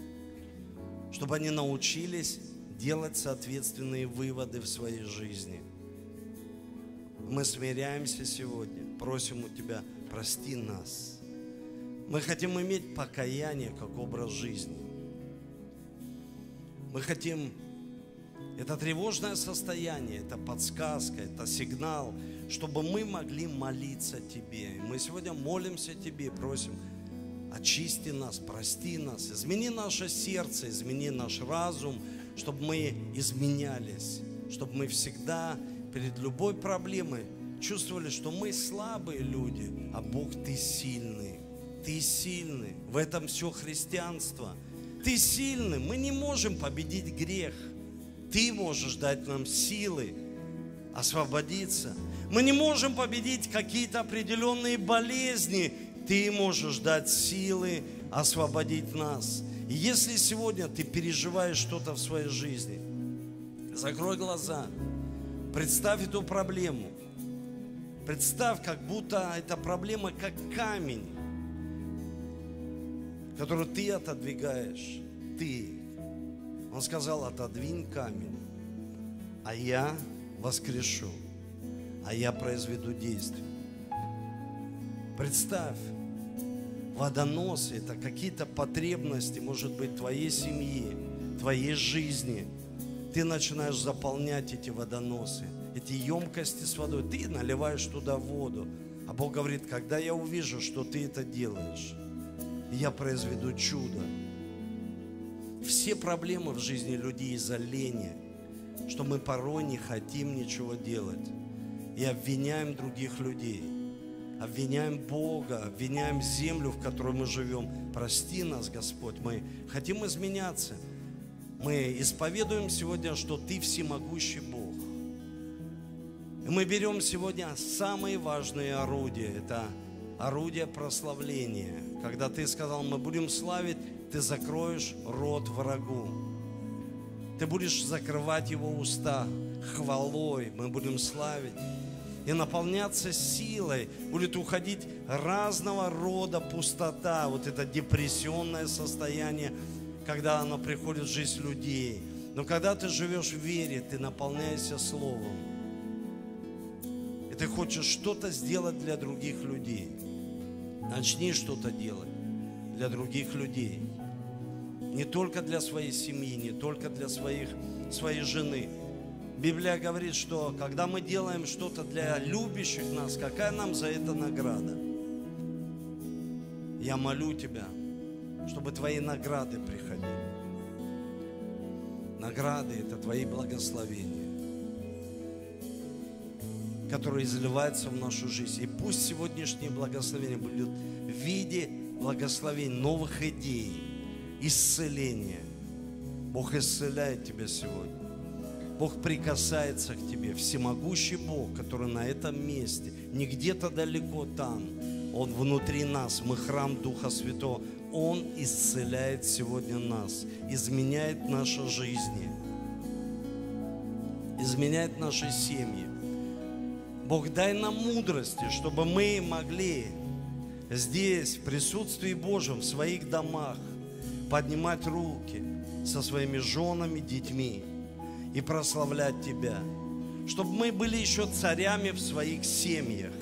чтобы они научились делать соответственные выводы в своей жизни. Мы смиряемся сегодня, просим у Тебя, прости нас. Мы хотим иметь покаяние как образ жизни. Мы хотим это тревожное состояние, это подсказка, это сигнал, чтобы мы могли молиться Тебе. мы сегодня молимся Тебе, просим, очисти нас, прости нас, измени наше сердце, измени наш разум, чтобы мы изменялись, чтобы мы всегда перед любой проблемой чувствовали, что мы слабые люди, а Бог Ты сильный. Ты сильный. В этом все христианство. Ты сильный. Мы не можем победить грех – ты можешь дать нам силы освободиться. Мы не можем победить какие-то определенные болезни. Ты можешь дать силы освободить нас. И если сегодня ты переживаешь что-то в своей жизни, закрой глаза, представь эту проблему. Представь, как будто эта проблема как камень, который ты отодвигаешь. Ты он сказал, отодвинь камень, а я воскрешу, а я произведу действие. Представь, водоносы – это какие-то потребности, может быть, твоей семьи, твоей жизни. Ты начинаешь заполнять эти водоносы, эти емкости с водой. Ты наливаешь туда воду. А Бог говорит, когда я увижу, что ты это делаешь, я произведу чудо все проблемы в жизни людей из-за лени, что мы порой не хотим ничего делать и обвиняем других людей, обвиняем Бога, обвиняем землю, в которой мы живем. Прости нас, Господь, мы хотим изменяться. Мы исповедуем сегодня, что Ты всемогущий Бог. И мы берем сегодня самые важные орудия. Это орудие прославления. Когда Ты сказал, мы будем славить ты закроешь рот врагу. Ты будешь закрывать его уста хвалой. Мы будем славить и наполняться силой. Будет уходить разного рода пустота, вот это депрессионное состояние, когда оно приходит в жизнь людей. Но когда ты живешь в вере, ты наполняешься Словом. И ты хочешь что-то сделать для других людей. Начни что-то делать для других людей. Не только для своей семьи, не только для своих, своей жены. Библия говорит, что когда мы делаем что-то для любящих нас, какая нам за это награда? Я молю Тебя, чтобы Твои награды приходили. Награды – это Твои благословения, которые изливаются в нашу жизнь. И пусть сегодняшние благословения будут в виде благословений, новых идей, исцеления. Бог исцеляет тебя сегодня. Бог прикасается к тебе. Всемогущий Бог, который на этом месте, не где-то далеко там. Он внутри нас. Мы храм Духа Святого. Он исцеляет сегодня нас, изменяет наши жизни, изменяет наши семьи. Бог, дай нам мудрости, чтобы мы могли здесь, в присутствии Божьем, в своих домах, поднимать руки со своими женами, детьми и прославлять Тебя. Чтобы мы были еще царями в своих семьях,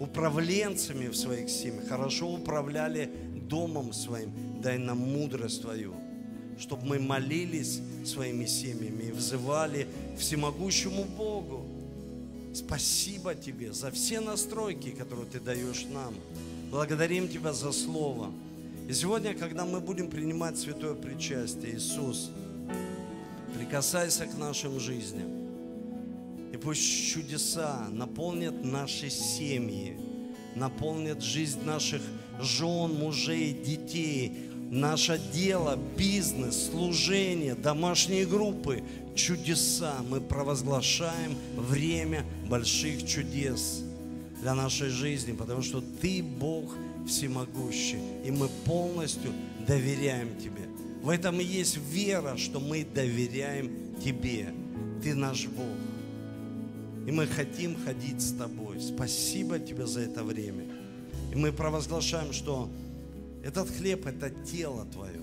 управленцами в своих семьях, хорошо управляли домом своим. Дай нам мудрость Твою, чтобы мы молились своими семьями и взывали всемогущему Богу. Спасибо Тебе за все настройки, которые Ты даешь нам. Благодарим Тебя за Слово. И сегодня, когда мы будем принимать святое причастие, Иисус, прикасайся к нашим жизням. И пусть чудеса наполнят наши семьи, наполнят жизнь наших жен, мужей, детей, наше дело, бизнес, служение, домашние группы, чудеса. Мы провозглашаем время больших чудес для нашей жизни, потому что Ты Бог всемогущий, и мы полностью доверяем Тебе. В этом и есть вера, что мы доверяем Тебе. Ты наш Бог. И мы хотим ходить с Тобой. Спасибо Тебе за это время. И мы провозглашаем, что этот хлеб – это тело Твое,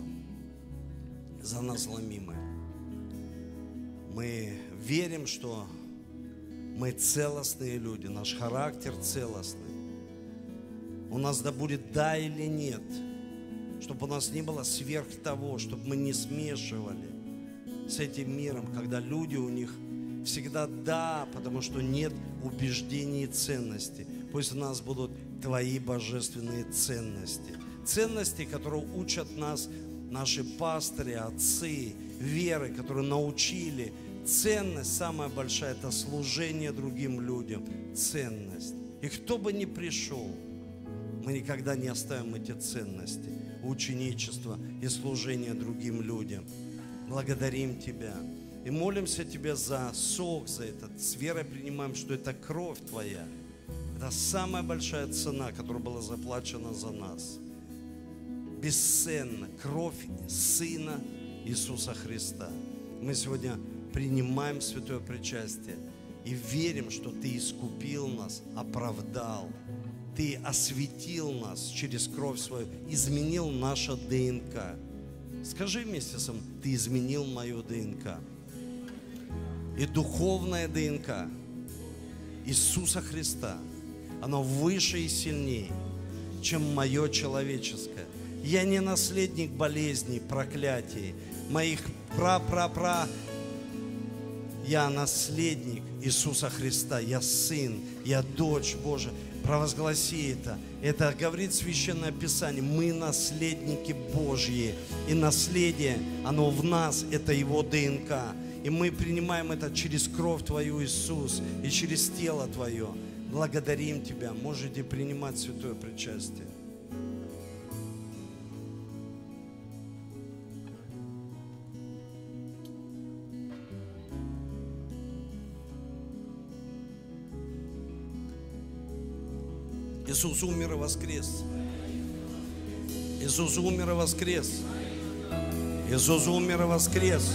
за нас ломимое. Мы верим, что мы целостные люди, наш характер целостный. У нас да будет да или нет, чтобы у нас не было сверх того, чтобы мы не смешивали с этим миром, когда люди у них всегда да, потому что нет убеждений и ценностей. Пусть у нас будут твои божественные ценности. Ценности, которые учат нас наши пастыри, отцы, веры, которые научили. Ценность самая большая – это служение другим людям. Ценность. И кто бы ни пришел, мы никогда не оставим эти ценности, ученичество и служение другим людям. Благодарим Тебя. И молимся Тебе за сок, за этот. С верой принимаем, что это кровь Твоя. Это самая большая цена, которая была заплачена за нас. Бесценно. Кровь Сына Иисуса Христа. Мы сегодня принимаем святое причастие и верим, что Ты искупил нас, оправдал. Ты осветил нас через кровь свою, изменил наше ДНК. Скажи вместе со мной, Ты изменил мою ДНК и духовная ДНК Иисуса Христа, оно выше и сильнее, чем мое человеческое. Я не наследник болезней, проклятий, моих пра-пра-пра. Я наследник Иисуса Христа, я сын, я дочь Божия. Провозгласи это. Это говорит Священное Писание. Мы наследники Божьи. И наследие, оно в нас, это Его ДНК. И мы принимаем это через кровь Твою, Иисус, и через тело Твое. Благодарим Тебя. Можете принимать святое причастие. Иисус умер и воскрес. Иисус умер и воскрес. Иисус умер и воскрес.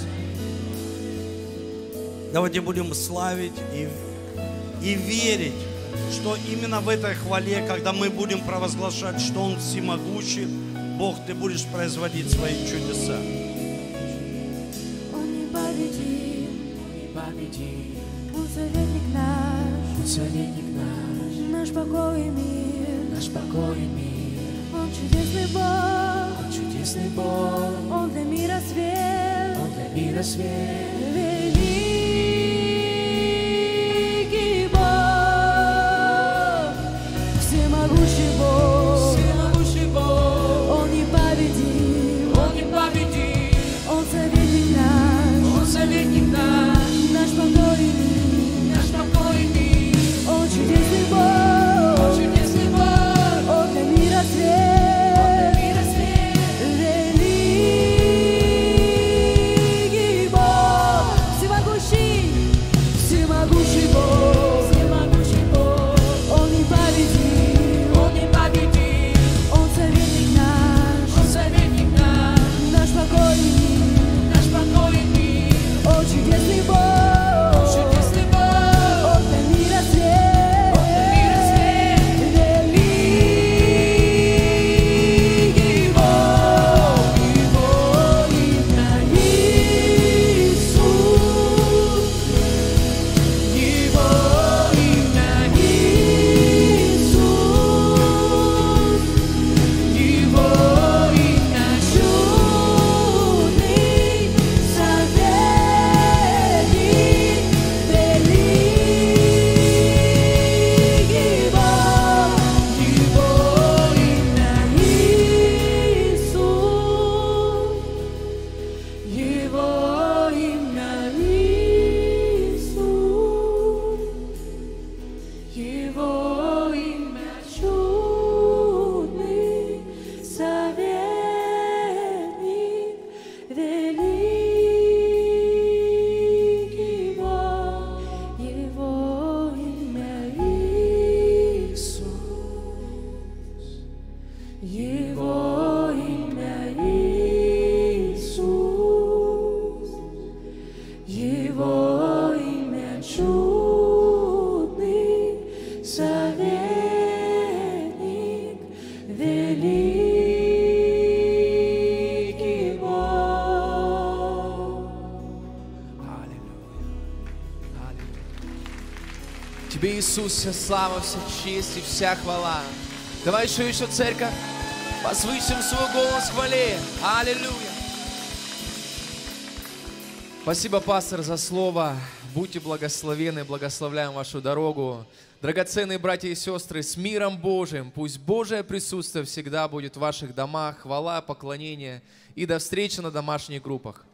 Давайте будем славить и, и верить, что именно в этой хвале, когда мы будем провозглашать, что Он всемогущий, Бог, Ты будешь производить свои чудеса. Он непобедим, победим, Он советник наш, Он советник наш, наш покой и мир. Наш покой и мир. Он чудесный Бог, Он чудесный Бог, Он для мира свет, Он для мира свет. Иисус, вся слава, вся честь и вся хвала. Давай еще еще, церковь, возвысим свой голос в хвале. Аллилуйя. Спасибо, пастор, за слово. Будьте благословены, благословляем вашу дорогу. Драгоценные братья и сестры, с миром Божиим, пусть Божие присутствие всегда будет в ваших домах, хвала, поклонение и до встречи на домашних группах.